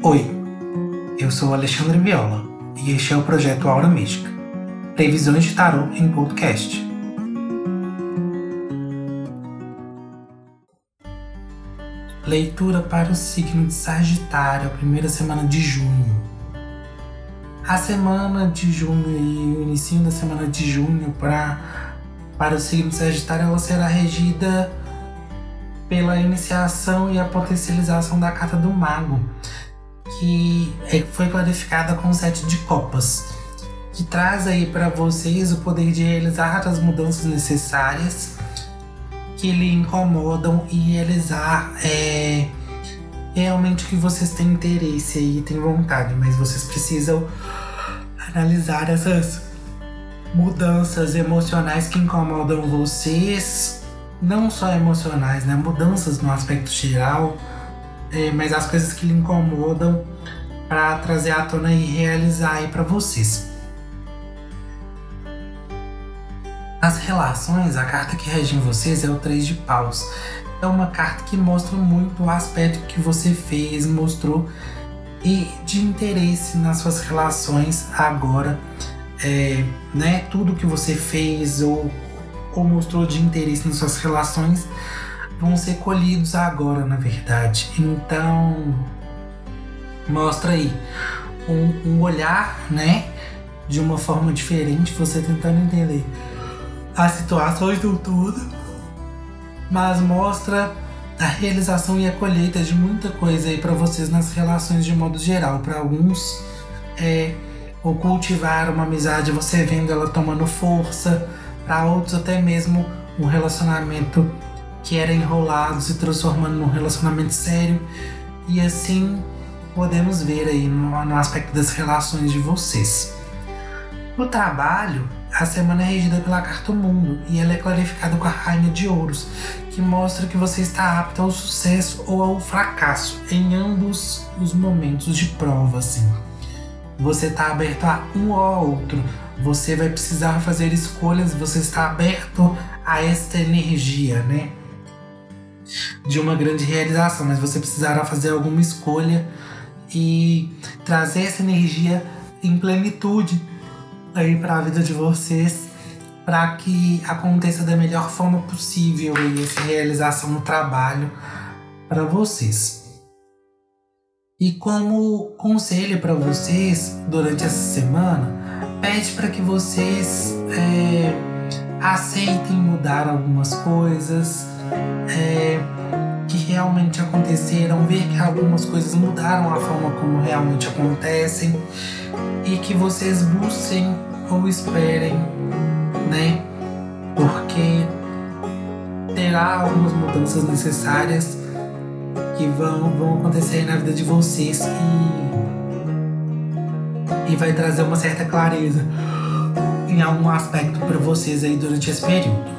Oi, eu sou Alexandre Viola e este é o projeto Aura Mística Previsões de Tarot em Podcast. Leitura para o signo de Sagitário, primeira semana de junho. A semana de junho e o início da semana de junho para para o signo de Sagitário ela será regida pela iniciação e a potencialização da carta do Mago que é, foi clarificada com sete de copas, que traz aí para vocês o poder de realizar as mudanças necessárias que lhe incomodam e realizar é, realmente o que vocês têm interesse e têm vontade, mas vocês precisam analisar essas mudanças emocionais que incomodam vocês, não só emocionais, né? Mudanças no aspecto geral é, mas as coisas que lhe incomodam para trazer à tona e realizar aí para vocês. As relações, a carta que rege em vocês é o Três de Paus. É uma carta que mostra muito o aspecto que você fez, mostrou e de interesse nas suas relações agora, é, né? Tudo que você fez ou, ou mostrou de interesse nas suas relações vão ser colhidos agora, na verdade. Então, mostra aí um, um olhar, né? De uma forma diferente, você tentando entender as situações do tudo, mas mostra a realização e a colheita de muita coisa aí para vocês nas relações de modo geral. Para alguns, é ou cultivar uma amizade, você vendo ela tomando força. Para outros, até mesmo um relacionamento que era enrolado se transformando num relacionamento sério e assim podemos ver aí no, no aspecto das relações de vocês. No trabalho, a semana é regida pela carta Mundo e ela é clarificada com a Rainha de Ouros, que mostra que você está apto ao sucesso ou ao fracasso em ambos os momentos de prova, assim. Você está aberto a um ou a outro. Você vai precisar fazer escolhas, você está aberto a esta energia, né? De uma grande realização, mas você precisará fazer alguma escolha e trazer essa energia em plenitude aí para a vida de vocês, para que aconteça da melhor forma possível aí essa realização no trabalho para vocês. E como conselho para vocês durante essa semana, pede para que vocês é, aceitem mudar algumas coisas, é, que realmente aconteceram, ver que algumas coisas mudaram a forma como realmente acontecem e que vocês busquem ou esperem, né? Porque terá algumas mudanças necessárias que vão, vão acontecer na vida de vocês e, e vai trazer uma certa clareza em algum aspecto para vocês aí durante esse período.